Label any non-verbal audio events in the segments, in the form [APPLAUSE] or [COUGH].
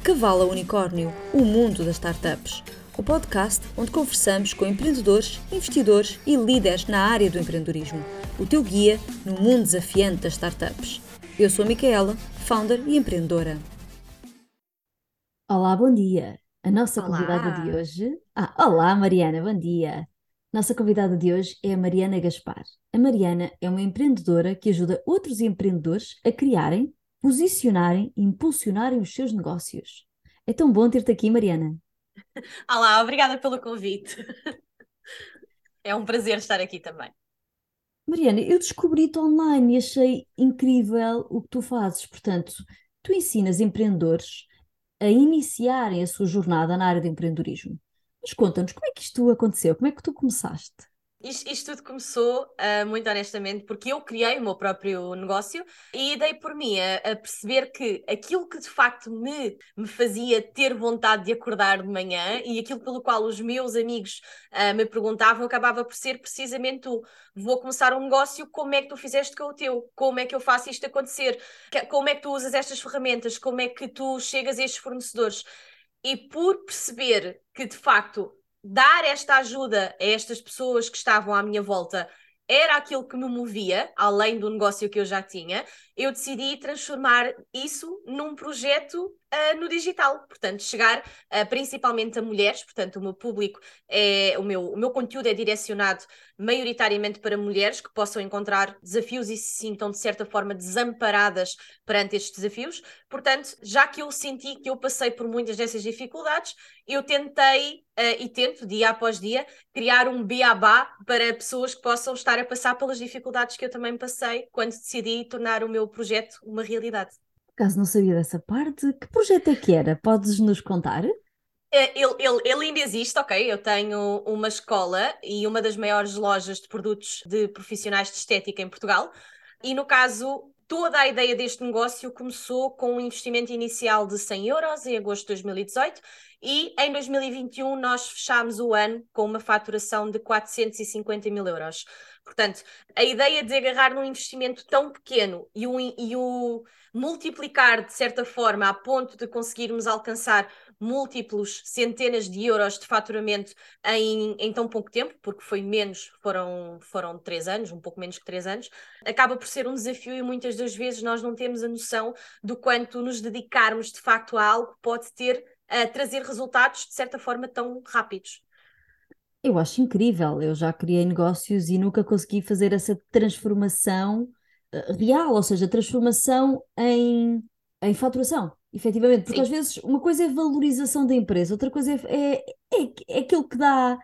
De Cavalo a Unicórnio, o mundo das startups. O podcast onde conversamos com empreendedores, investidores e líderes na área do empreendedorismo. O teu guia no mundo desafiante das startups. Eu sou a Micaela, founder e empreendedora. Olá, bom dia. A nossa Olá. convidada de hoje. Ah, olá, Mariana, bom dia. Nossa convidada de hoje é a Mariana Gaspar. A Mariana é uma empreendedora que ajuda outros empreendedores a criarem, posicionarem e impulsionarem os seus negócios. É tão bom ter-te aqui, Mariana. [LAUGHS] Olá, obrigada pelo convite. [LAUGHS] É um prazer estar aqui também. Mariana, eu descobri-te online e achei incrível o que tu fazes. Portanto, tu ensinas empreendedores a iniciarem a sua jornada na área do empreendedorismo. Mas conta-nos, como é que isto aconteceu? Como é que tu começaste? Isto, isto tudo começou, ah, muito honestamente, porque eu criei o meu próprio negócio e dei por mim a, a perceber que aquilo que de facto me, me fazia ter vontade de acordar de manhã e aquilo pelo qual os meus amigos ah, me perguntavam acabava por ser precisamente o vou começar um negócio, como é que tu fizeste com o teu? Como é que eu faço isto acontecer? Como é que tu usas estas ferramentas? Como é que tu chegas a estes fornecedores? E por perceber que de facto dar esta ajuda a estas pessoas que estavam à minha volta era aquilo que me movia, além do negócio que eu já tinha, eu decidi transformar isso num projeto ah, no digital. Portanto, chegar ah, principalmente a mulheres, portanto, o meu público é o meu, o meu conteúdo é direcionado maioritariamente para mulheres que possam encontrar desafios e se sintam de certa forma desamparadas perante estes desafios. Portanto, já que eu senti que eu passei por muitas dessas dificuldades, eu tentei uh, e tento, dia após dia, criar um beabá para pessoas que possam estar a passar pelas dificuldades que eu também passei quando decidi tornar o meu projeto uma realidade. Por acaso não sabia dessa parte. Que projeto é que era? Podes nos contar? É, Ele, ele, ele ainda existe, ok? Eu tenho uma escola e uma das maiores lojas de produtos de profissionais de estética em Portugal. E no caso, toda a ideia deste negócio começou com um investimento inicial de 100 euros em agosto de 2018 e em 2021 nós fechámos o ano com uma faturação de 450 mil euros. Portanto, a ideia de agarrar num investimento tão pequeno e o, e o multiplicar de certa forma a ponto de conseguirmos alcançar múltiplos centenas de euros de faturamento em, em tão pouco tempo, porque foi menos, foram, foram três anos, um pouco menos que três anos, acaba por ser um desafio e muitas das vezes nós não temos a noção do quanto nos dedicarmos de facto a algo pode ter a trazer resultados de certa forma tão rápidos. Eu acho incrível. Eu já criei negócios e nunca consegui fazer essa transformação eh, real, ou seja, transformação em, em faturação, efetivamente. Porque Sim. às vezes uma coisa é valorização da empresa, outra coisa é, é, é, é aquilo que dá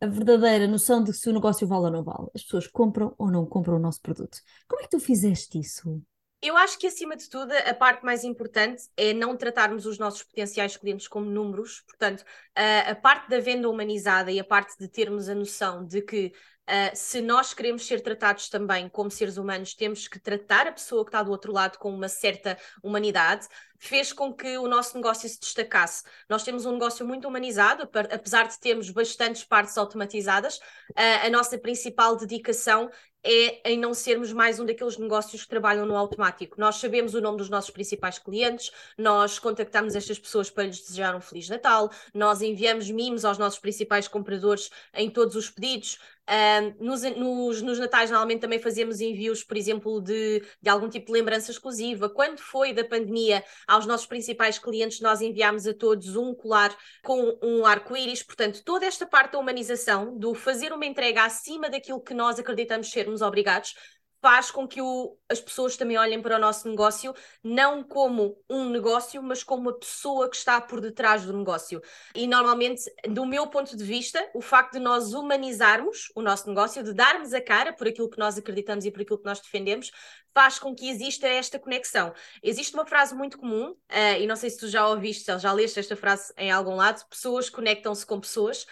a verdadeira noção de se o negócio vale ou não vale. As pessoas compram ou não compram o nosso produto. Como é que tu fizeste isso? Eu acho que, acima de tudo, a parte mais importante é não tratarmos os nossos potenciais clientes como números. Portanto, a, parte da venda humanizada e a parte de termos a noção de que Uh, se nós queremos ser tratados também como seres humanos, temos que tratar a pessoa que está do outro lado com uma certa humanidade, fez com que o nosso negócio se destacasse. Nós temos um negócio muito humanizado, apesar de termos bastantes partes automatizadas, uh, a nossa principal dedicação é em não sermos mais um daqueles negócios que trabalham no automático. Nós sabemos o nome dos nossos principais clientes, nós contactamos estas pessoas para lhes desejar um Feliz Natal, nós enviamos mimos aos nossos principais compradores em todos os pedidos. Um, nos, nos, nos natais normalmente também fazemos envios, por exemplo, de, de algum tipo de lembrança exclusiva. Quando foi da pandemia, aos nossos principais clientes, nós enviámos a todos um colar com um arco-íris. Portanto, toda esta parte da humanização, do fazer uma entrega acima daquilo que nós acreditamos sermos obrigados, faz com que o, as pessoas também olhem para o nosso negócio não como um negócio, mas como a pessoa que está por detrás do negócio. E normalmente, do meu ponto de vista, o facto de nós humanizarmos o nosso negócio, de darmos a cara por aquilo que nós acreditamos e por aquilo que nós defendemos, faz com que exista esta conexão. Existe uma frase muito comum, uh, e não sei se tu já ouviste, se já leste esta frase em algum lado: pessoas conectam-se com pessoas.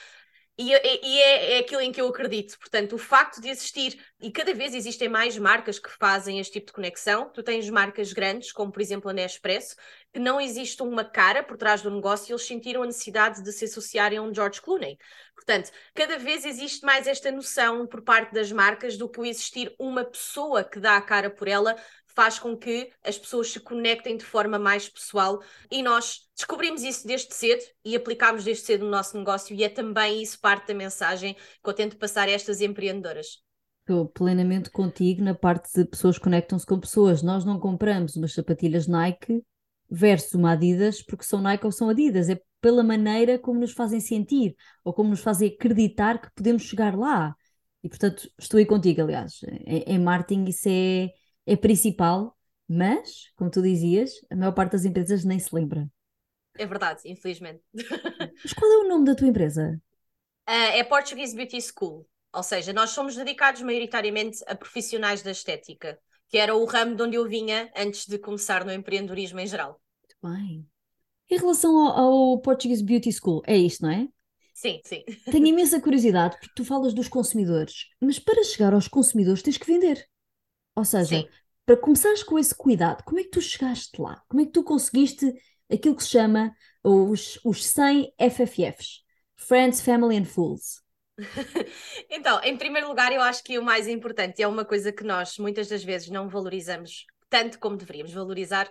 E, e é, é, aquilo em que eu acredito. Portanto, o facto de existir, e cada vez existem mais marcas que fazem este tipo de conexão. Tu tens marcas grandes, como por exemplo a Nespresso, que não existe uma cara por trás do negócio e eles sentiram a necessidade de se associarem a um George Clooney. Portanto, cada vez existe mais esta noção por parte das marcas do que existir uma pessoa que dá a cara por ela faz com que as pessoas se conectem de forma mais pessoal e nós descobrimos isso desde cedo e aplicámos desde cedo no nosso negócio e é também isso parte da mensagem que eu tento passar a estas empreendedoras. Estou plenamente contigo na parte de pessoas conectam-se com pessoas. Nós não compramos umas sapatilhas Nike versus uma Adidas porque são Nike ou são Adidas. É pela maneira como nos fazem sentir ou como nos fazem acreditar que podemos chegar lá. E portanto, estou aí contigo, aliás. Em, em marketing isso é, é principal, mas, como tu dizias, a maior parte das empresas nem se lembra. É verdade, infelizmente. [LAUGHS] Mas qual é o nome da tua empresa? Uh, é Portuguese Beauty School. Ou seja, nós somos dedicados maioritariamente a profissionais da estética, que era o ramo de onde eu vinha antes de começar no empreendedorismo em geral. Muito bem. Em relação ao, ao Portuguese Beauty School, é isto, não é? Sim, sim. Tenho [LAUGHS] imensa curiosidade, porque tu falas dos consumidores, mas para chegar aos consumidores tens que vender. Ou seja, sim. para começares com esse cuidado, como é que tu chegaste lá? Como é que tu conseguiste aquilo que se chama os, os 100 FFFs? Friends, Family and Fools. [LAUGHS] então, em primeiro lugar, eu acho que o mais importante, e é uma coisa que nós muitas das vezes não valorizamos tanto como deveríamos valorizar,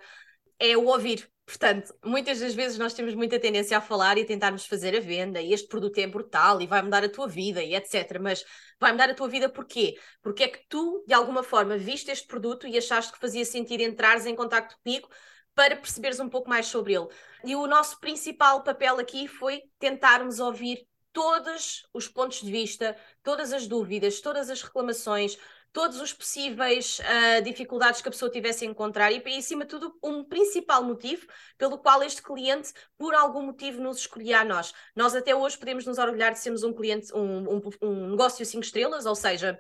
é o ouvir. Portanto, muitas das vezes nós temos muita tendência a falar e a tentarmos fazer a venda, e este produto é brutal e vai mudar a tua vida e etc. Mas vai mudar a tua vida porquê? Porque é que tu, de alguma forma, viste este produto e achaste que fazia sentido entrares em contato comigo para perceberes um pouco mais sobre ele. E o nosso principal papel aqui foi tentarmos ouvir todos os pontos de vista, todas as dúvidas, todas as reclamações, todos os possíveis uh, dificuldades que a pessoa tivesse a encontrar e, em cima de tudo, um principal motivo pelo qual este cliente, por algum motivo, nos escolhia a nós. Nós até hoje podemos nos orgulhar de sermos um cliente, um, um, um negócio 5 estrelas, ou seja,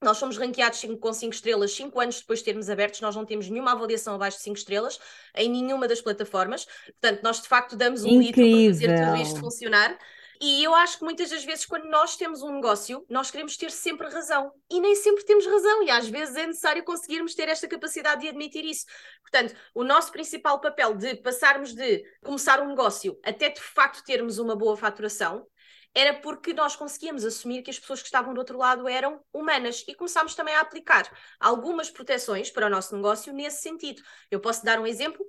nós somos ranqueados com 5 estrelas 5 anos depois de termos abertos, nós não temos nenhuma avaliação abaixo de 5 estrelas em nenhuma das plataformas. Portanto, nós de facto damos um Incrível. litro para fazer tudo isto funcionar. E eu acho que muitas das vezes, quando nós temos um negócio, nós queremos ter sempre razão. E nem sempre temos razão, e às vezes é necessário conseguirmos ter esta capacidade de admitir isso. Portanto, o nosso principal papel de passarmos de começar um negócio até de facto termos uma boa faturação era porque nós conseguíamos assumir que as pessoas que estavam do outro lado eram humanas e começámos também a aplicar algumas proteções para o nosso negócio nesse sentido. Eu posso dar um exemplo.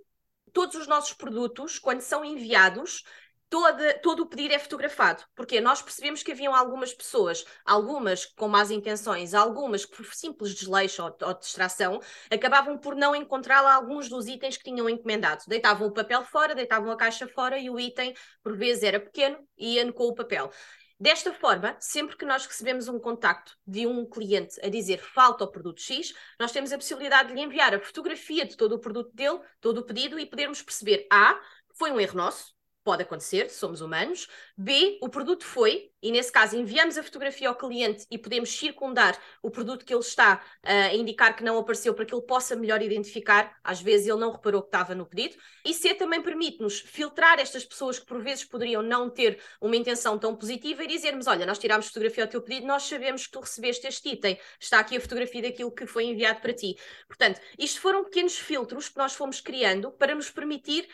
Todos os nossos produtos, quando são enviados, Toda, todo o pedido é fotografado, porque nós percebemos que haviam algumas pessoas, algumas com más intenções, algumas que por simples desleixo ou, ou distração, acabavam por não encontrar alguns dos itens que tinham encomendado. Deitavam o papel fora, deitavam a caixa fora e o item, por vezes, era pequeno e ia com o papel. Desta forma, sempre que nós recebemos um contacto de um cliente a dizer falta o produto X, nós temos a possibilidade de lhe enviar a fotografia de todo o produto dele, todo o pedido, e podermos perceber A, foi um erro nosso, Pode acontecer, somos humanos. B, o produto foi, e nesse caso enviamos a fotografia ao cliente e podemos circundar o produto que ele está uh, a indicar que não apareceu para que ele possa melhor identificar. Às vezes ele não reparou que estava no pedido. E C também permite-nos filtrar estas pessoas que por vezes poderiam não ter uma intenção tão positiva e dizermos: Olha, nós tirámos fotografia ao teu pedido, nós sabemos que tu recebeste este item, está aqui a fotografia daquilo que foi enviado para ti. Portanto, isto foram pequenos filtros que nós fomos criando para nos permitir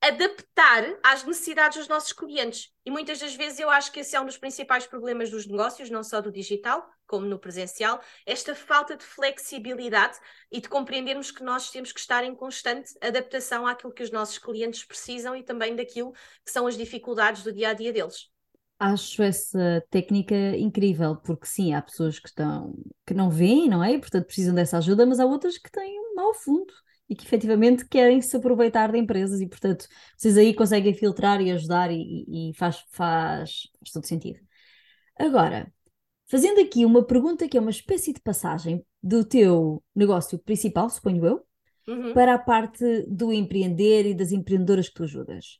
adaptar às necessidades dos nossos clientes. E muitas das vezes eu acho que esse é um dos principais problemas dos negócios, não só do digital, como no presencial, esta falta de flexibilidade e de compreendermos que nós temos que estar em constante adaptação àquilo que os nossos clientes precisam e também daquilo que são as dificuldades do dia a dia deles. Acho essa técnica incrível, porque sim, há pessoas que estão que não veem, não é? E, portanto precisam dessa ajuda, mas há outras que têm um mau fundo e que efetivamente querem se aproveitar de empresas e, portanto, vocês aí conseguem filtrar e ajudar e, e faz, faz, faz todo sentido. Agora, fazendo aqui uma pergunta que é uma espécie de passagem do teu negócio principal, suponho eu, uhum. para a parte do empreender e das empreendedoras que tu ajudas.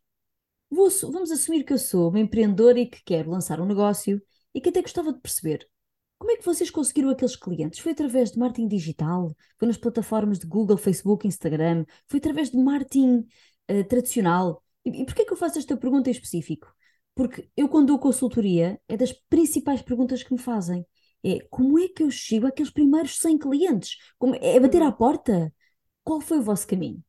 Vou, vamos assumir que eu sou uma empreendedora e que quero lançar um negócio e que até gostava de perceber como é que vocês conseguiram aqueles clientes? Foi através de marketing digital? Foi nas plataformas de Google, Facebook, Instagram? Foi através de marketing uh, tradicional? E, e porquê que eu faço esta pergunta em específico? Porque eu, quando dou consultoria, é das principais perguntas que me fazem. É como é que eu chego àqueles primeiros 100 clientes? Como, é bater à porta? Qual foi o vosso caminho?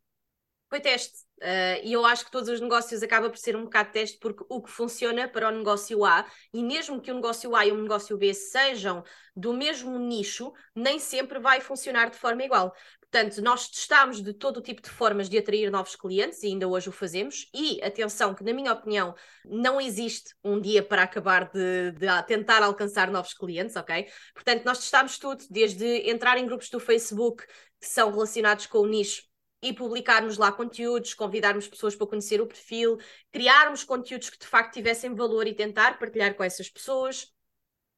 Foi teste. Uh, e eu acho que todos os negócios acaba por ser um bocado teste, porque o que funciona para o negócio A, e mesmo que o negócio A e o negócio B sejam do mesmo nicho, nem sempre vai funcionar de forma igual. Portanto, nós testámos de todo o tipo de formas de atrair novos clientes e ainda hoje o fazemos. E atenção, que na minha opinião não existe um dia para acabar de, de tentar alcançar novos clientes, ok? Portanto, nós testámos tudo, desde entrar em grupos do Facebook que são relacionados com o nicho e publicarmos lá conteúdos, convidarmos pessoas para conhecer o perfil, criarmos conteúdos que de facto tivessem valor e tentar partilhar com essas pessoas,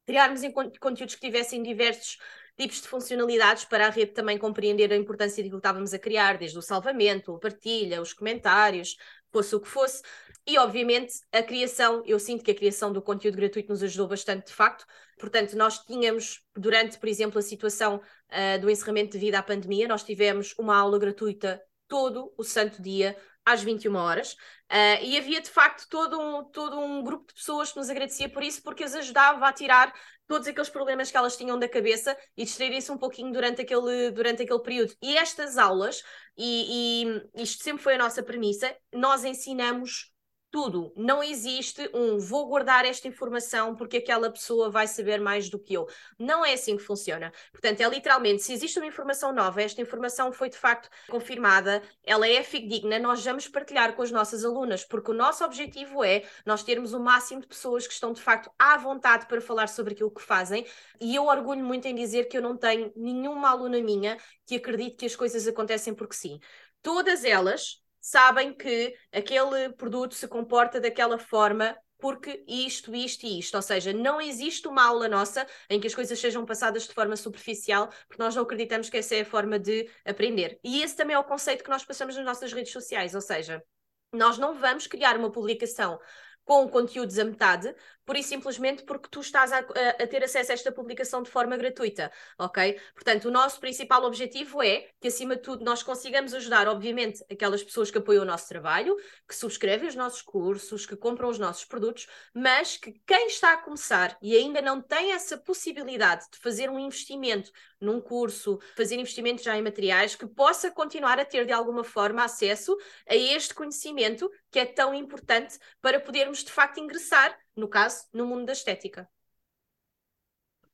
criarmos conteúdos que tivessem diversos tipos de funcionalidades para a rede também compreender a importância de que estávamos a criar, desde o salvamento, a partilha, os comentários, fosse o que fosse. E, obviamente, a criação, eu sinto que a criação do conteúdo gratuito nos ajudou bastante, de facto. Portanto, nós tínhamos, durante, por exemplo, a situação uh, do encerramento devido à pandemia, nós tivemos uma aula gratuita todo o santo dia às 21 horas. Uh, e havia de facto todo um, todo um grupo de pessoas que nos agradecia por isso, porque as ajudava a tirar todos aqueles problemas que elas tinham da cabeça e distraírem-se um pouquinho durante aquele, durante aquele período. E estas aulas, e, e isto sempre foi a nossa premissa, nós ensinamos tudo. Não existe um vou guardar esta informação porque aquela pessoa vai saber mais do que eu. Não é assim que funciona. Portanto, é literalmente, se existe uma informação nova, esta informação foi de facto confirmada, ela é fidedigna, nós vamos partilhar com as nossas alunas, porque o nosso objetivo é nós termos o máximo de pessoas que estão de facto à vontade para falar sobre aquilo que fazem. E eu orgulho muito em dizer que eu não tenho nenhuma aluna minha que acredite que as coisas acontecem porque sim. Todas elas sabem que aquele produto se comporta daquela forma porque isto, isto e isto. Ou seja, não existe uma aula nossa em que as coisas sejam passadas de forma superficial, porque nós não acreditamos que essa é a forma de aprender. E esse também é o conceito que nós passamos nas nossas redes sociais, ou seja, nós não vamos criar uma publicação com conteúdos a metade, por e simplesmente porque tu estás a, a, ter acesso a esta publicação de forma gratuita, ok? Portanto, o nosso principal objetivo é que, acima de tudo, nós consigamos ajudar, obviamente, aquelas pessoas que apoiam o nosso trabalho, que subscrevem os nossos cursos, que compram os nossos produtos, mas que quem está a começar e ainda não tem essa possibilidade de fazer um investimento num curso, fazer investimento já em materiais, que possa continuar a ter de alguma forma acesso a este conhecimento que é tão importante para podermos de facto ingressar no caso, no mundo da estética.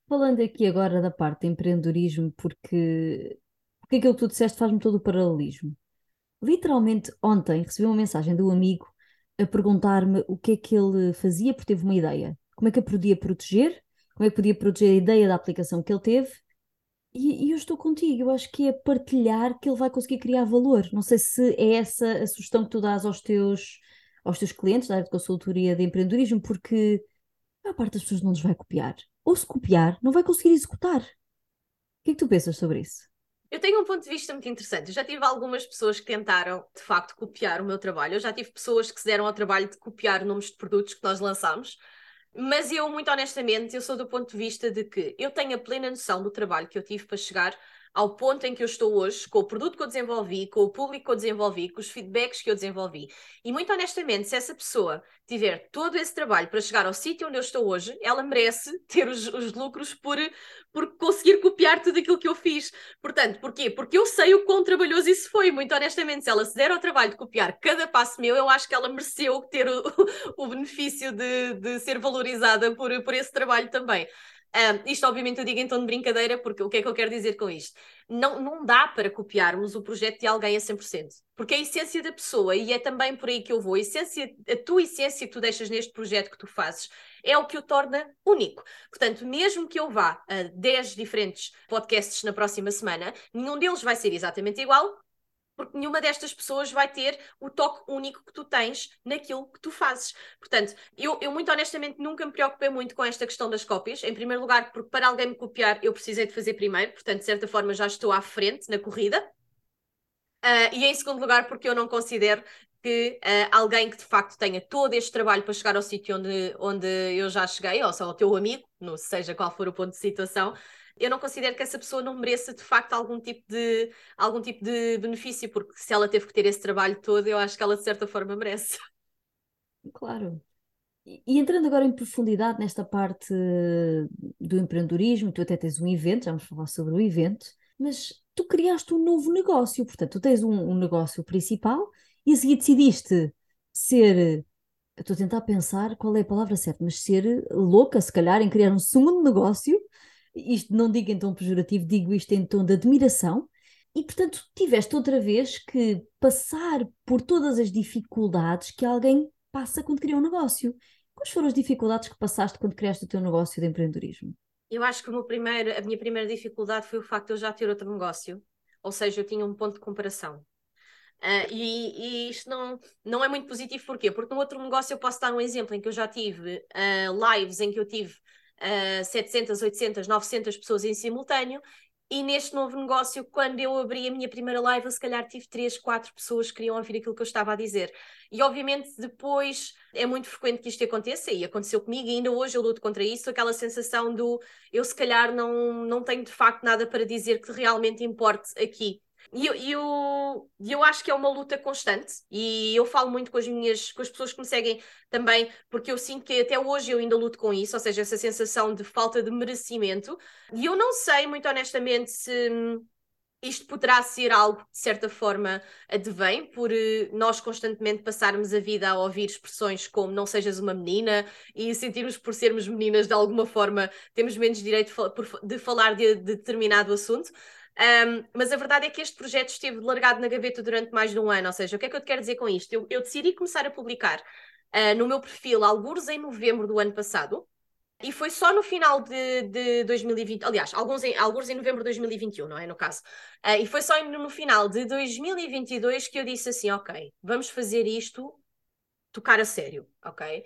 Falando aqui agora da parte de empreendedorismo, porque, porque aquilo que tu disseste faz-me todo o paralelismo. Literalmente, ontem recebi uma mensagem um amigo a perguntar-me o que é que ele fazia, porque teve uma ideia. Como é que eu podia proteger? Como é que podia proteger a ideia da aplicação que ele teve? E, e, eu estou contigo, eu acho que é partilhar que ele vai conseguir criar valor. Não sei se é essa a sugestão que tu dás aos teus aos teus clientes da área de consultoria de empreendedorismo, porque a maior parte das pessoas não nos vai copiar. Ou se copiar, não vai conseguir executar. O que é que tu pensas sobre isso? Eu tenho um ponto de vista muito interessante. Eu já tive algumas pessoas que tentaram, de facto, copiar o meu trabalho. Eu já tive pessoas que se deram ao trabalho de copiar nomes de produtos que nós lançámos. Mas eu, muito honestamente, eu sou do ponto de vista de que eu tenho a plena noção do trabalho que eu tive para chegar ao ponto em que eu estou hoje, com o produto que eu desenvolvi, com o público que eu desenvolvi, com os feedbacks que eu desenvolvi. E muito honestamente, se essa pessoa tiver todo esse trabalho para chegar ao sítio onde eu estou hoje, ela merece ter os, os lucros por, por conseguir copiar tudo aquilo que eu fiz. Portanto, porquê? Porque eu sei o quão trabalhoso isso foi. Muito honestamente, se ela se der ao trabalho de copiar cada passo meu, eu acho que ela mereceu ter o, [LAUGHS] o benefício de, de ser valorizada por, por esse trabalho também. Um, isto, obviamente, eu digo tom de brincadeira, porque o que é que eu quero dizer com isto? Não, não dá para copiarmos o projeto de alguém a 100%, porque a essência da pessoa, e é também por aí que eu vou, a, essência, a tua essência que tu deixas neste projeto que tu fazes, é o que o torna único. Portanto, mesmo que eu vá a 10 diferentes podcasts na próxima semana, nenhum deles vai ser exatamente igual, porque nenhuma destas pessoas vai ter o toque único que tu tens naquilo que tu fazes. Portanto, eu, eu muito honestamente nunca me preocupei muito com esta questão das cópias. Em primeiro lugar, porque para alguém me copiar eu precisei de fazer primeiro, portanto, de certa forma já estou à frente na corrida. Uh, e em segundo lugar, porque eu não considero que uh, alguém que de facto tenha todo este trabalho para chegar ao sítio onde, onde eu já cheguei, ou seja, o teu amigo, não seja qual for o ponto de situação, eu não considero que essa pessoa não mereça de facto algum tipo de, algum tipo de benefício, porque se ela teve que ter esse trabalho todo, eu acho que ela de certa forma merece. Claro. E entrando agora em profundidade nesta parte do empreendedorismo, tu até tens um evento, já vamos falar sobre o evento, mas tu criaste um novo negócio, portanto, tu tens um, um negócio principal e a seguir decidiste ser. Estou a tentar pensar qual é a palavra certa, mas ser louca, se calhar, em criar um segundo negócio. Isto não digo em tom pejorativo, digo isto em tom de admiração. E, portanto, tiveste outra vez que passar por todas as dificuldades que alguém passa quando cria um negócio. Quais foram as dificuldades que passaste quando criaste o teu negócio de empreendedorismo? Eu acho que primeiro, a minha primeira dificuldade foi o facto de eu já ter outro negócio, ou seja, eu tinha um ponto de comparação. Uh, e, e, isto não, não é muito positivo, porquê? Porque no outro negócio eu posso dar um exemplo em que eu já tive uh, lives em que eu tive uh, 700, 800, 900 pessoas em simultâneo e neste novo negócio, quando eu abri a minha primeira live, eu se calhar tive três, quatro pessoas que queriam ouvir aquilo que eu estava a dizer. E obviamente depois é muito frequente que isto aconteça, e aconteceu comigo, e ainda hoje eu luto contra isso, aquela sensação do eu se calhar não, não tenho de facto nada para dizer que realmente importe aqui. E eu, eu, eu acho que é uma luta constante e eu falo muito com as minhas com as pessoas que me seguem também, porque eu sinto que até hoje eu ainda luto com isso, ou seja, essa sensação de falta de merecimento. E eu não sei, muito honestamente, se hum, isto poderá ser algo que de certa forma advém por uh, nós constantemente passarmos a vida a ouvir expressões como não sejas uma menina e sentirmos por sermos meninas de alguma forma temos menos direito de falar de determinado assunto. Um, mas a verdade é que este projeto esteve largado na gaveta durante mais de um ano. Ou seja, o que é que eu te quero dizer com isto? Eu, eu decidi começar a publicar uh, no meu perfil, alguns em novembro do ano passado, e foi só no final de, de 2020, aliás, alguns em, alguns em novembro de 2021, não é? No caso. Uh, e foi só no final de 2022 que eu disse assim: ok, vamos fazer isto tocar a sério, ok?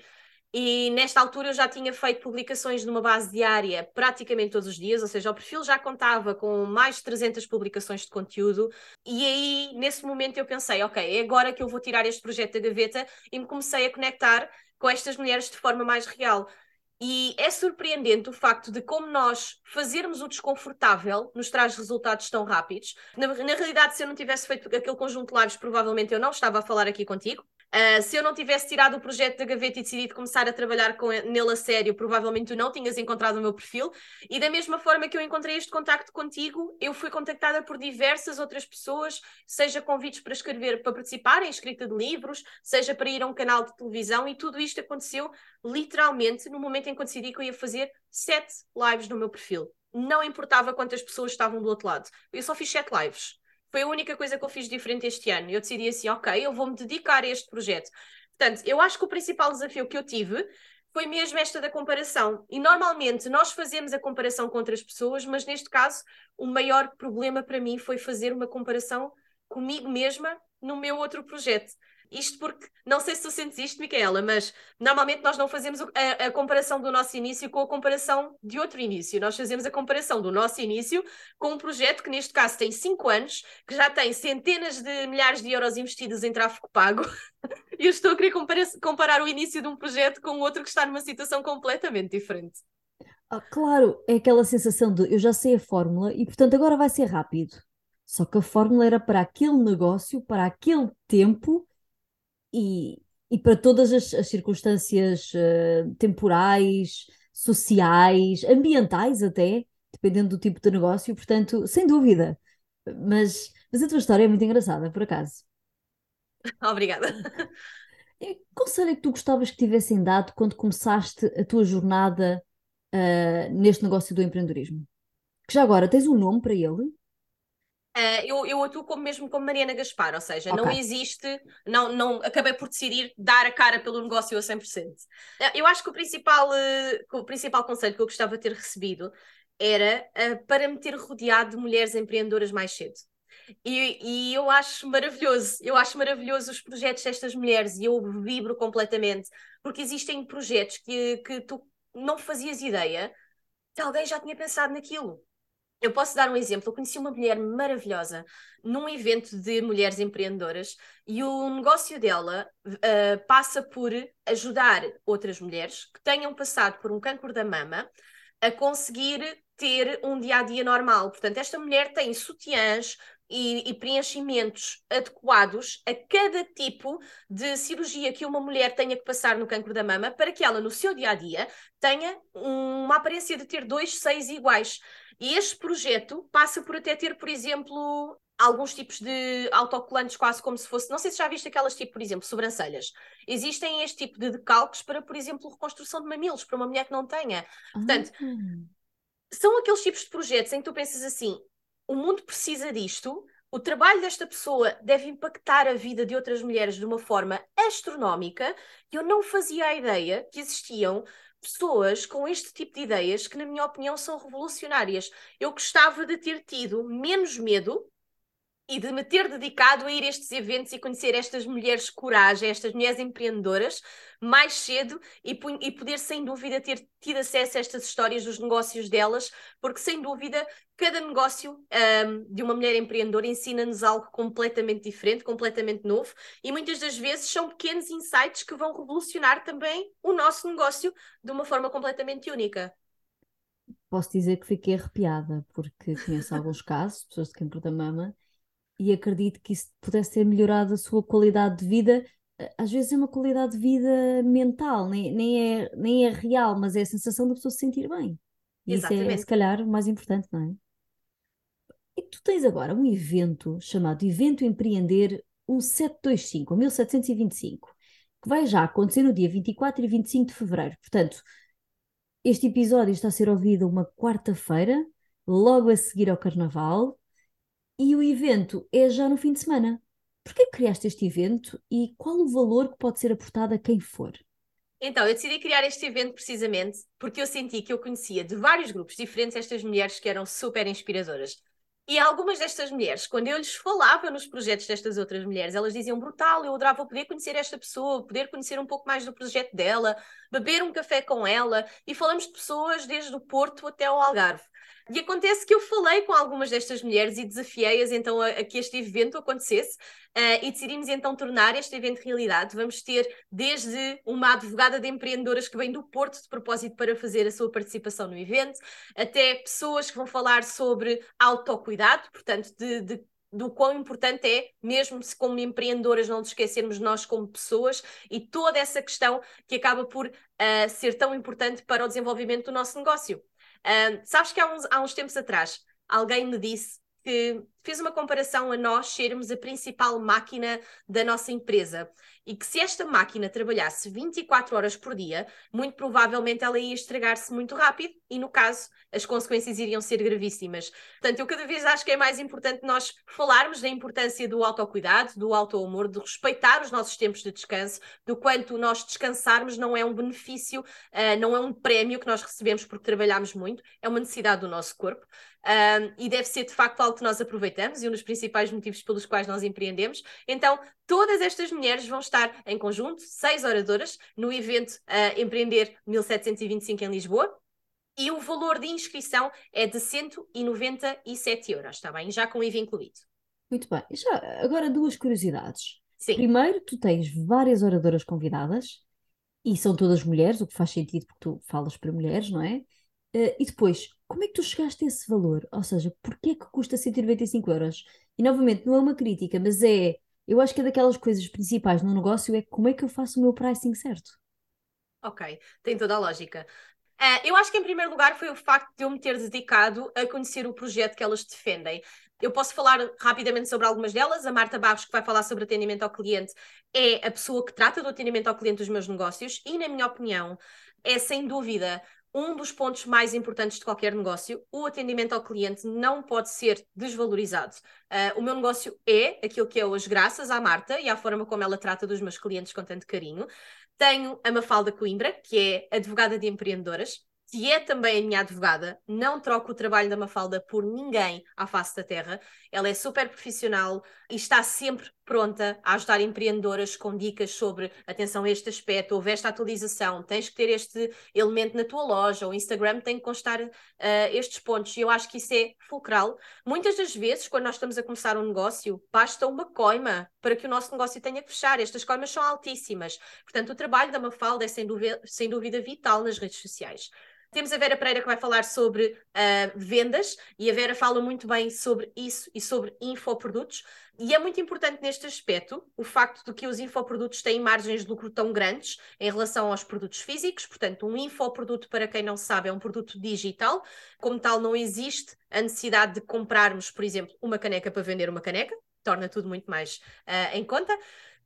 E nesta altura eu já tinha feito publicações numa base diária praticamente todos os dias, ou seja, o perfil já contava com mais de 300 publicações de conteúdo. E aí, nesse momento, eu pensei: ok, é agora que eu vou tirar este projeto da gaveta e me comecei a conectar com estas mulheres de forma mais real. E é surpreendente o facto de como nós fazermos o desconfortável nos traz resultados tão rápidos. Na, na realidade, se eu não tivesse feito aquele conjunto de lives, provavelmente eu não estava a falar aqui contigo. Uh, se eu não tivesse tirado o projeto da gaveta e decidido começar a trabalhar com nele a sério, provavelmente tu não tinhas encontrado o meu perfil. E da mesma forma que eu encontrei este contacto contigo, eu fui contactada por diversas outras pessoas, seja convites para escrever, para participar em escrita de livros, seja para ir a um canal de televisão, e tudo isto aconteceu literalmente no momento em que eu decidi que eu ia fazer sete lives no meu perfil. Não importava quantas pessoas estavam do outro lado. Eu só fiz sete lives. Foi a única coisa que eu fiz diferente este ano. Eu decidi assim, ok, eu vou-me dedicar a este projeto. Portanto, eu acho que o principal desafio que eu tive foi mesmo esta da comparação. E normalmente nós fazemos a comparação com outras pessoas, mas neste caso o maior problema para mim foi fazer uma comparação comigo mesma no meu outro projeto. Isto porque, não sei se tu sentes isto, Micaela, mas normalmente nós não fazemos a, a, comparação do nosso início com a comparação de outro início. Nós fazemos a comparação do nosso início com um projeto que, neste caso, tem 5 anos, que já tem centenas de milhares de euros investidos em tráfego pago. [LAUGHS] e eu estou a querer comparar, comparar o início de um projeto com outro que está numa situação completamente diferente. Ah, claro, é aquela sensação de eu já sei a fórmula e, portanto, agora vai ser rápido. Só que a fórmula era para aquele negócio, para aquele tempo e, e para todas as, as circunstâncias uh, temporais, sociais, ambientais até, dependendo do tipo de negócio, portanto, sem dúvida. Mas, mas a tua história é muito engraçada, por acaso. [LAUGHS] Obrigada. Que conselho é que tu gostavas que tivessem dado quando começaste a tua jornada uh, neste negócio do empreendedorismo? Que já agora tens um nome para ele? Uh, eu, eu atuo como, mesmo como Mariana Gaspar, ou seja, okay. não existe, não, não acabei por decidir dar a cara pelo negócio a 100%. Uh, eh, eu acho que o principal, uh, o principal conselho que eu gostava de ter recebido era para me ter rodeado de mulheres empreendedoras mais cedo. E, e, eu acho maravilhoso, eu acho maravilhoso os projetos destas mulheres e eu vibro completamente, porque existem projetos que, que tu não fazias ideia que alguém já tinha pensado naquilo. Eu posso dar um exemplo. Eu conheci uma mulher maravilhosa num evento de mulheres empreendedoras e o negócio dela uh, passa por ajudar outras mulheres que tenham passado por um cancro da mama a conseguir ter um dia a dia normal. Portanto, esta mulher tem sutiãs, e, e, preenchimentos adequados a cada tipo de cirurgia que uma mulher tenha que passar no cancro da mama para que ela, no seu dia a dia, tenha uma aparência de ter dois seios iguais. E este projeto passa por até ter, por exemplo, alguns tipos de autocolantes, quase como se fosse. Não sei se já viste aquelas tipo, por exemplo, sobrancelhas. Existem este tipo de decalques para, por exemplo, reconstrução de mamilos, para uma mulher que não tenha. Portanto, Ah, são aqueles tipos de projetos em que tu pensas assim: o mundo precisa disto, o trabalho desta pessoa deve impactar a vida de outras mulheres de uma forma astronómica. Eu não fazia a ideia que existiam pessoas com este tipo de ideias que, na minha opinião, são revolucionárias. Eu gostava de ter tido menos medo e de me ter dedicado a ir a estes eventos e conhecer estas mulheres coragem, estas mulheres empreendedoras, mais cedo e, e poder, sem dúvida, ter tido acesso a estas histórias dos negócios delas, porque, sem dúvida, cada negócio ahm, de uma mulher empreendedora ensina-nos algo completamente diferente, completamente novo, e muitas das vezes são pequenos insights que vão revolucionar também o nosso negócio de uma forma completamente única. posso dizer que fiquei arrepiada, porque conheço [LAUGHS] alguns casos, pessoas de câncer da mama, e acredito que isso pudesse ter melhorado a sua qualidade de vida. Às vezes é uma qualidade de vida mental, nem, nem é, nem é real, mas é a sensação da pessoa se sentir bem. E isso é, Exatamente. se calhar, o mais importante, não é? E tu tens agora um evento chamado Evento Empreender 1725, ou 1725, que vai já acontecer no dia 24 e 25 de fevereiro. Portanto, este episódio está a ser ouvido uma quarta-feira, logo a seguir ao Carnaval, e o evento é já no fim de semana. Porquê criaste este evento e qual o valor que pode ser aportado a quem for? Então, eu decidi criar este evento precisamente porque eu senti que eu conhecia de vários grupos diferentes estas mulheres que eram super inspiradoras. E algumas destas mulheres, quando eu lhes falava nos projetos destas outras mulheres, elas diziam brutal, eu adorava poder conhecer esta pessoa, poder conhecer um pouco mais do projeto dela, beber um café com ela, e falamos de pessoas desde o Porto até ao Algarve. E acontece que eu falei com algumas destas mulheres e desafiei-as então a, a que este evento acontecesse uh, e decidimos então tornar este evento realidade. Vamos ter desde uma advogada de empreendedoras que vem do Porto de propósito para fazer a sua participação no evento, até pessoas que vão falar sobre autocuidado, portanto, de, de do quão importante é, mesmo se como empreendedoras não nos esquecermos nós como pessoas e toda essa questão que acaba por uh, ser tão importante para o desenvolvimento do nosso negócio. Sabes que há uns, há uns tempos atrás alguém me disse que fez uma comparação a nós sermos a principal máquina da nossa empresa e que se esta máquina trabalhasse 24 horas por dia, muito provavelmente ela ia estragar-se muito rápido e, no caso, as consequências iriam ser gravíssimas. Portanto, eu cada vez acho que é mais importante nós falarmos da importância do autocuidado, do auto-amor, de respeitar os nossos tempos de descanso, do quanto nós descansarmos não é um benefício, uh, não é um prémio que nós recebemos porque trabalhamos muito, é uma necessidade do nosso corpo. Um, e deve ser de facto algo que nós aproveitamos e um dos principais motivos pelos quais nós empreendemos. Então, todas estas mulheres vão estar em conjunto, seis oradoras, no evento uh, Empreender 1725 em Lisboa. E o valor de inscrição é de 197 euros, está bem? Já com o IVA incluído. Muito bem. Já, agora duas curiosidades. Sim. Primeiro, tu tens várias oradoras convidadas e são todas mulheres, o que faz sentido porque tu falas para mulheres, não é? Uh, e depois, como é que tu chegaste a esse valor? Ou seja, porquê é que custa 195 euros? E novamente, não é uma crítica, mas é, eu acho que é daquelas coisas principais no negócio é como é que eu faço o meu pricing certo. Ok, tem toda a lógica. Uh, eu acho que em primeiro lugar foi o facto de eu me ter dedicado a conhecer o projeto que elas defendem. Eu posso falar rapidamente sobre algumas delas. A Marta Barros, que vai falar sobre atendimento ao cliente, é a pessoa que trata do atendimento ao cliente dos meus negócios e, na minha opinião, é sem dúvida um dos pontos mais importantes de qualquer negócio. O atendimento ao cliente não pode ser desvalorizado. Uh, o meu negócio é aquilo que é hoje, graças à Marta e à forma como ela trata dos meus clientes com tanto carinho. Tenho a Mafalda Coimbra, que é advogada de empreendedoras, que é também a minha advogada. Não troco o trabalho da Mafalda por ninguém à face da terra. Ela é super profissional e está sempre pronta a ajudar empreendedoras com dicas sobre atenção a este aspecto, houve esta atualização, tens que ter este elemento na tua loja, o Instagram tem que constar uh, estes pontos, e eu acho que isso é fulcral. Muitas das vezes, quando nós estamos a começar um negócio, basta uma coima para que o nosso negócio tenha que fechar. Estas coimas são altíssimas. Portanto, o trabalho da Mafalda é sem dúvida, sem dúvida vital nas redes sociais. Temos a Vera Pereira que vai falar sobre uh, vendas e a Vera fala muito bem sobre isso e sobre infoprodutos. E é muito importante neste aspecto o facto de que os infoprodutos têm margens de lucro tão grandes em relação aos produtos físicos. Portanto, um infoproduto, para quem não sabe, é um produto digital. Como tal, não existe a necessidade de comprarmos, por exemplo, uma caneca para vender uma caneca. Torna tudo muito mais uh, em conta.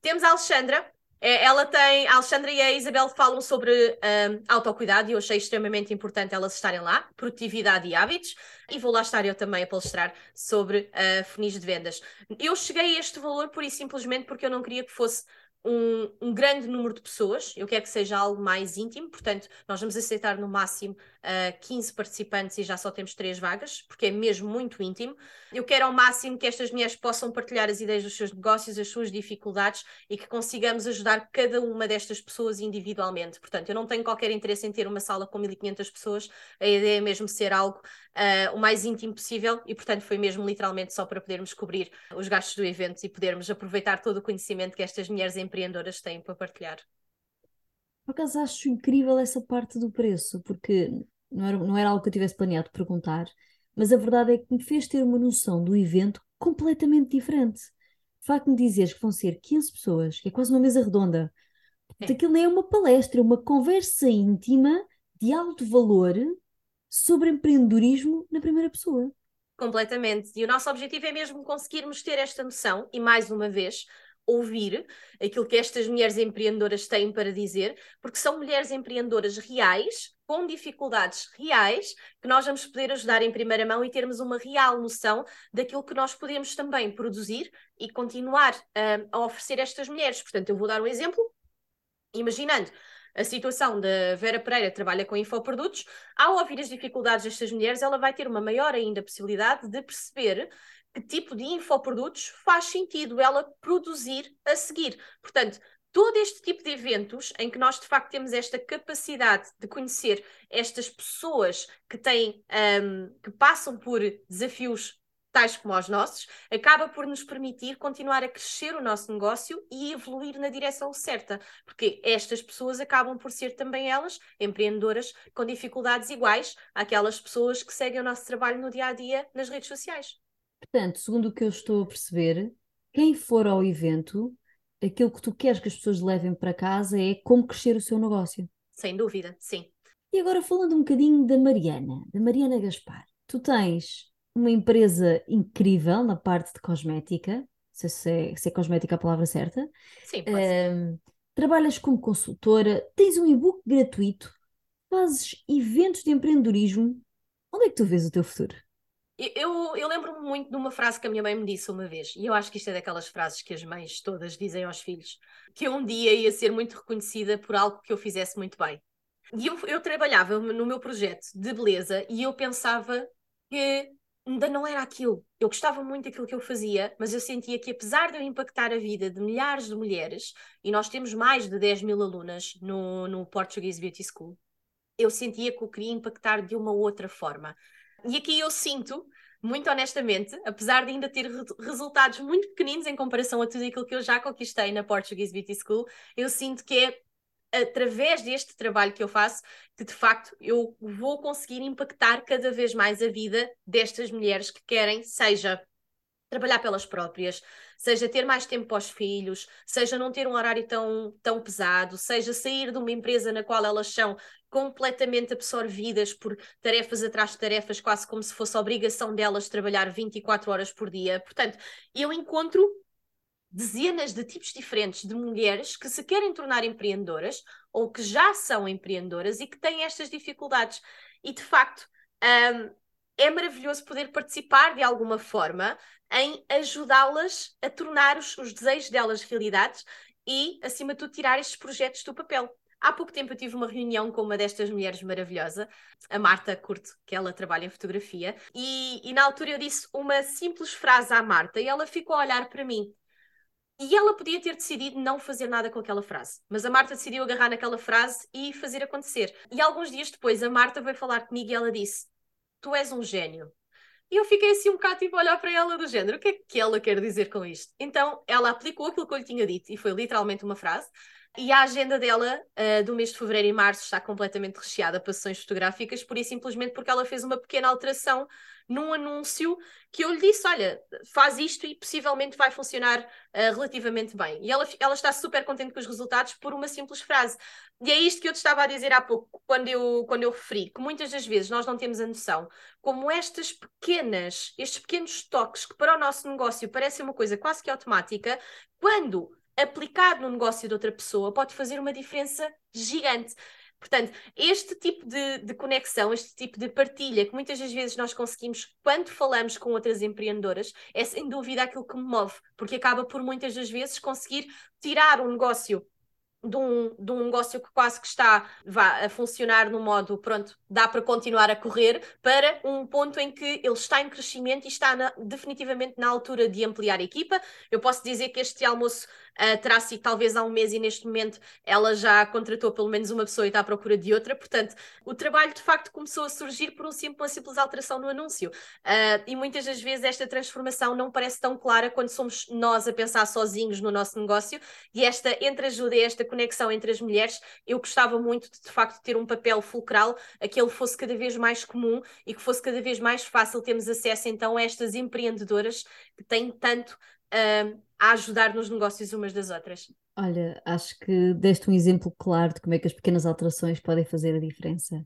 Temos a Alexandra, ela tem, a Alexandra e a Isabel falam sobre um, autocuidado e eu achei extremamente importante elas estarem lá, produtividade e hábitos, e vou lá estar eu também a palestrar sobre uh, funis de vendas. Eu cheguei a este valor por e simplesmente porque eu não queria que fosse um, um, grande número de pessoas, eu quero que seja algo mais íntimo, portanto, nós vamos aceitar no máximo uh, ah, 15 participantes e já só temos 3 vagas, porque é mesmo muito íntimo. Eu quero ao máximo que estas mulheres possam partilhar as ideias dos seus negócios, as suas dificuldades e que consigamos ajudar cada uma destas pessoas individualmente. Portanto, eu não tenho qualquer interesse em ter uma sala com 1500 pessoas, a ideia é mesmo ser algo uh, o mais íntimo possível e, portanto, foi mesmo literalmente só para podermos cobrir os gastos do evento e podermos aproveitar todo o conhecimento que estas mulheres empreendedoras têm para partilhar. Por acaso acho incrível essa parte do preço, porque não era, não era algo que eu tivesse planeado perguntar, mas a verdade é que me fez ter uma noção do evento completamente diferente. O facto de me dizeres que vão ser 15 pessoas, que é quase uma mesa redonda, é. aquilo nem é uma palestra, é uma conversa íntima de alto valor sobre empreendedorismo na primeira pessoa. Completamente. E o nosso objetivo é mesmo conseguirmos ter esta noção e, mais uma vez, ouvir aquilo que estas mulheres empreendedoras têm para dizer, porque são mulheres empreendedoras reais, com dificuldades reais, que nós vamos poder ajudar em primeira mão e termos uma real noção daquilo que nós podemos também produzir e continuar uh, a oferecer a estas mulheres. Portanto, eu vou dar um exemplo, imaginando a situação da Vera Pereira trabalha com infoprodutos, ao ouvir as dificuldades destas mulheres, ela vai ter uma maior ainda possibilidade de perceber que tipo de infoprodutos faz sentido ela produzir a seguir. Portanto, todo este tipo de eventos em que nós de facto temos esta capacidade de conhecer estas pessoas que têm um, que passam por desafios tais como os nossos, acaba por nos permitir continuar a crescer o nosso negócio e evoluir na direção certa, porque estas pessoas acabam por ser também elas empreendedoras com dificuldades iguais àquelas pessoas que seguem o nosso trabalho no dia a dia nas redes sociais. Portanto, segundo o que eu estou a perceber, quem for ao evento, aquilo que tu queres que as pessoas levem para casa é como crescer o seu negócio. Sem dúvida, sim. E agora falando um bocadinho da Mariana, da Mariana Gaspar. Tu tens uma empresa incrível na parte de cosmética, não sei se é, se é cosmética a palavra certa. Sim, pode Trabalhas como consultora, tens um e-book gratuito, fazes eventos de empreendedorismo. Onde é que tu vês o teu futuro? Eu, eu lembro-me muito de uma frase que a minha mãe me disse uma vez, e eu acho que isto é daquelas frases que as mães todas dizem aos filhos, que eu um dia ia ser muito reconhecida por algo que eu fizesse muito bem. E eu, eu trabalhava no meu projeto de beleza e eu pensava que ainda não era aquilo. Eu gostava muito daquilo que eu fazia, mas eu sentia que apesar de eu impactar a vida de milhares de mulheres, e nós temos mais de 10 mil alunas no, no Portuguese Beauty School, eu sentia que eu queria impactar de uma outra forma. E aqui eu sinto, muito honestamente, apesar de ainda ter re resultados muito pequeninos em comparação a tudo aquilo que eu já conquistei na Portuguese Beauty School, eu sinto que é através deste trabalho que eu faço que de facto eu vou conseguir impactar cada vez mais a vida destas mulheres que querem, seja trabalhar pelas próprias, seja ter mais tempo para os filhos, seja não ter um horário tão, tão pesado, seja sair de uma empresa na qual elas são completamente absorvidas por tarefas atrás de tarefas, quase como se fosse obrigação delas trabalhar 24 horas por dia. Portanto, eu encontro dezenas de tipos diferentes de mulheres que se querem tornar empreendedoras ou que já são empreendedoras e que têm estas dificuldades. E de facto, um, é maravilhoso poder participar de alguma forma em ajudá-las a tornar os, os desejos delas realidades e, acima de tudo, tirar estes projetos do papel. Há pouco tempo eu tive uma reunião com uma destas mulheres maravilhosa, a Marta Curto, que ela trabalha em fotografia, e, e na altura eu disse uma simples frase à Marta e ela ficou a olhar para mim. E ela podia ter decidido não fazer nada com aquela frase, mas a Marta decidiu agarrar naquela frase e fazer acontecer. E alguns dias depois a Marta veio falar comigo e ela disse: Tu és um gênio. E eu fiquei assim um bocado tipo a olhar para ela do género, o que é que ela quer dizer com isto? Então ela aplicou aquilo que eu lhe tinha dito, e foi literalmente uma frase, e a agenda dela, uh, do mês de fevereiro e março, está completamente recheada para sessões fotográficas, por e simplesmente porque ela fez uma pequena alteração num anúncio que eu lhe disse: olha, faz isto e possivelmente vai funcionar uh, relativamente bem. E ela, ela está super contente com os resultados por uma simples frase. E é isto que eu te estava a dizer há pouco, quando eu, quando eu referi, que muitas das vezes nós não temos a noção como estas pequenas, estes pequenos toques que para o nosso negócio parecem uma coisa quase que automática, quando aplicado no negócio de outra pessoa pode fazer uma diferença gigante. Portanto, este tipo de, de, conexão, este tipo de partilha que muitas das vezes nós conseguimos quando falamos com outras empreendedoras, é sem dúvida aquilo que me move, porque acaba por muitas das vezes conseguir tirar um negócio de um, de um negócio que quase que está vá, a funcionar no modo, pronto, dá para continuar a correr, para um ponto em que ele está em crescimento e está na, definitivamente na altura de ampliar a equipa. Eu posso dizer que este almoço uh, terá sido talvez há um mês e neste momento ela já contratou pelo menos uma pessoa e está à procura de outra, portanto, o trabalho de facto começou a surgir por um simples, uma simples alteração no anúncio. Uh, e muitas das vezes esta transformação não parece tão clara quando somos nós a pensar sozinhos no nosso negócio e esta entreajuda esta conexão entre as mulheres, eu gostava muito de, de facto ter um papel fulcral a que ele fosse cada vez mais comum e que fosse cada vez mais fácil termos acesso então a estas empreendedoras que têm tanto uh, a ajudar nos negócios umas das outras. Olha, acho que deste um exemplo claro de como é que as pequenas alterações podem fazer a diferença.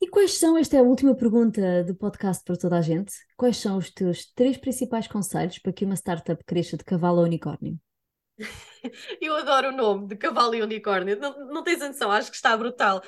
E quais são, esta é a última pergunta do podcast para toda a gente, quais são os teus três principais conselhos para que uma startup cresça de cavalo a unicórnio? [LAUGHS] Eu adoro o nome de cavalo e unicórnio, não, não tens a noção, acho que está brutal.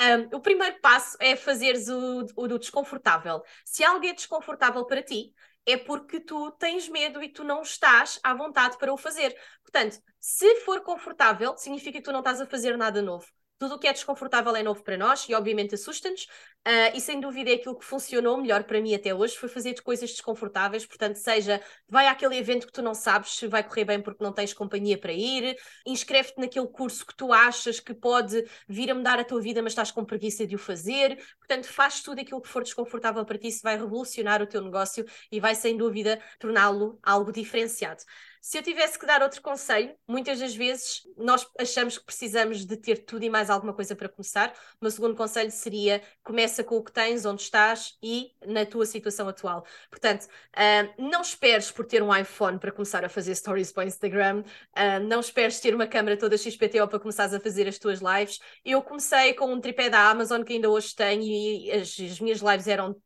Um, o primeiro passo é fazeres o, o, o desconfortável. Se algo é desconfortável para ti, é porque tu tens medo e tu não estás à vontade para o fazer. Portanto, se for confortável, significa que tu não estás a fazer nada novo. Tudo o que é desconfortável é novo para nós e, obviamente, assusta-nos. Uh, e sem dúvida é aquilo que funcionou melhor para mim até hoje foi fazer de coisas desconfortáveis. Portanto, seja vai àquele evento que tu não sabes se vai correr bem porque não tens companhia para ir, inscreve-te naquele curso que tu achas que pode vir a mudar a tua vida, mas estás com preguiça de o fazer. Portanto, faz tudo aquilo que for desconfortável para ti, se vai revolucionar o teu negócio e vai, sem dúvida, torná-lo algo diferenciado. Se eu tivesse que dar outro conselho, muitas das vezes nós achamos que precisamos de ter tudo e mais alguma coisa para começar. O meu segundo conselho seria começa com o que tens, onde estás e na tua situação atual. Portanto, uh, não esperes por ter um iPhone para começar a fazer stories para o Instagram, uh, não esperes ter uma câmera toda XPTO para começares a fazer as tuas lives. Eu comecei com um tripé da Amazon que ainda hoje tenho e as, as minhas lives eram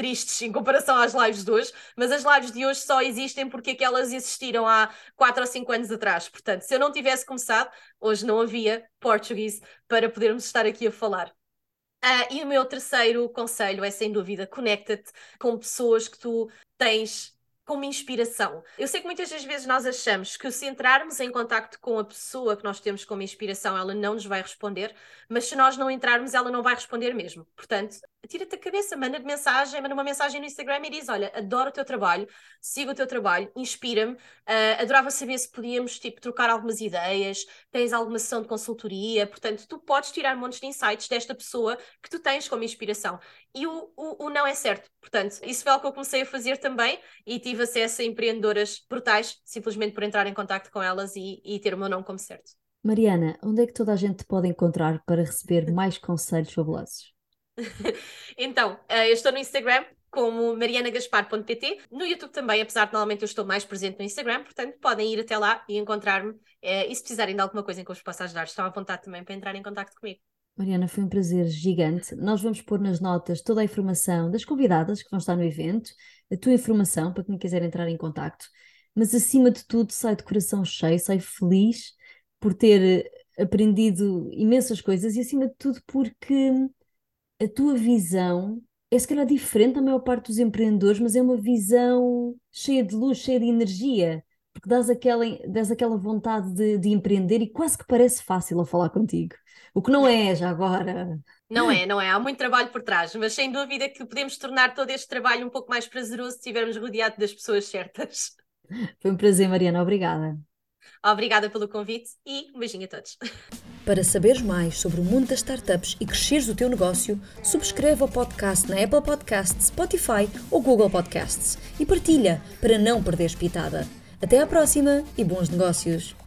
tristes em comparação às lives de hoje, mas as lives de hoje só existem porque aquelas existiram há 4 ou 5 anos atrás. Portanto, se eu não tivesse começado, hoje não havia português para podermos estar aqui a falar. Uh, e o meu terceiro conselho é, sem dúvida, conecta-te com pessoas que tu tens como inspiração. Eu sei que muitas das vezes nós achamos que se entrarmos em contacto com a pessoa que nós temos como inspiração, ela não nos vai responder, mas se nós não entrarmos, ela não vai responder mesmo. Portanto, tira-te a cabeça, manda-me mensagem, manda uma mensagem no Instagram e diz: Olha, adoro o teu trabalho, sigo o teu trabalho, inspira-me, uh, adorava saber se podíamos tipo, trocar algumas ideias, tens alguma sessão de consultoria, portanto, tu podes tirar montes de insights desta pessoa que tu tens como inspiração. E o, o, o não é certo. Portanto, isso foi algo que eu comecei a fazer também e tive acesso a empreendedoras brutais, simplesmente por entrar em contato com elas e, e ter o meu nome como certo. Mariana, onde é que toda a gente te pode encontrar para receber mais [LAUGHS] conselhos fabulosos? [LAUGHS] então, uh, eu estou no Instagram como marianagaspar.pt, no YouTube também, apesar de normalmente eu estou mais presente no Instagram, portanto podem ir até lá e encontrar-me. Uh, e se precisarem de alguma coisa em que eu vos possa ajudar, estão à vontade também para entrar em contato comigo. Mariana, foi um prazer gigante. Nós vamos pôr nas notas toda a informação das convidadas que vão estar no evento, a tua informação para quem quiser entrar em contato. Mas acima de tudo, sai de coração cheio, sai feliz por ter aprendido imensas coisas e acima de tudo porque a tua visão é se calhar diferente da maior parte dos empreendedores, mas é uma visão cheia de luz, cheia de energia, porque dás aquela, dás aquela vontade de, de empreender e quase que parece fácil a falar contigo. O que não é já agora. Não é, não é. Há muito trabalho por trás, mas sem dúvida que podemos tornar todo este trabalho um pouco mais prazeroso se estivermos rodeados das pessoas certas. Foi um prazer, Mariana. Obrigada. Obrigada pelo convite e um beijinho a todos. Para saberes mais sobre o mundo das startups e cresceres o teu negócio, subscreve o podcast na Apple Podcasts, Spotify ou Google Podcasts e partilha para não perderes pitada. Até à próxima e bons negócios!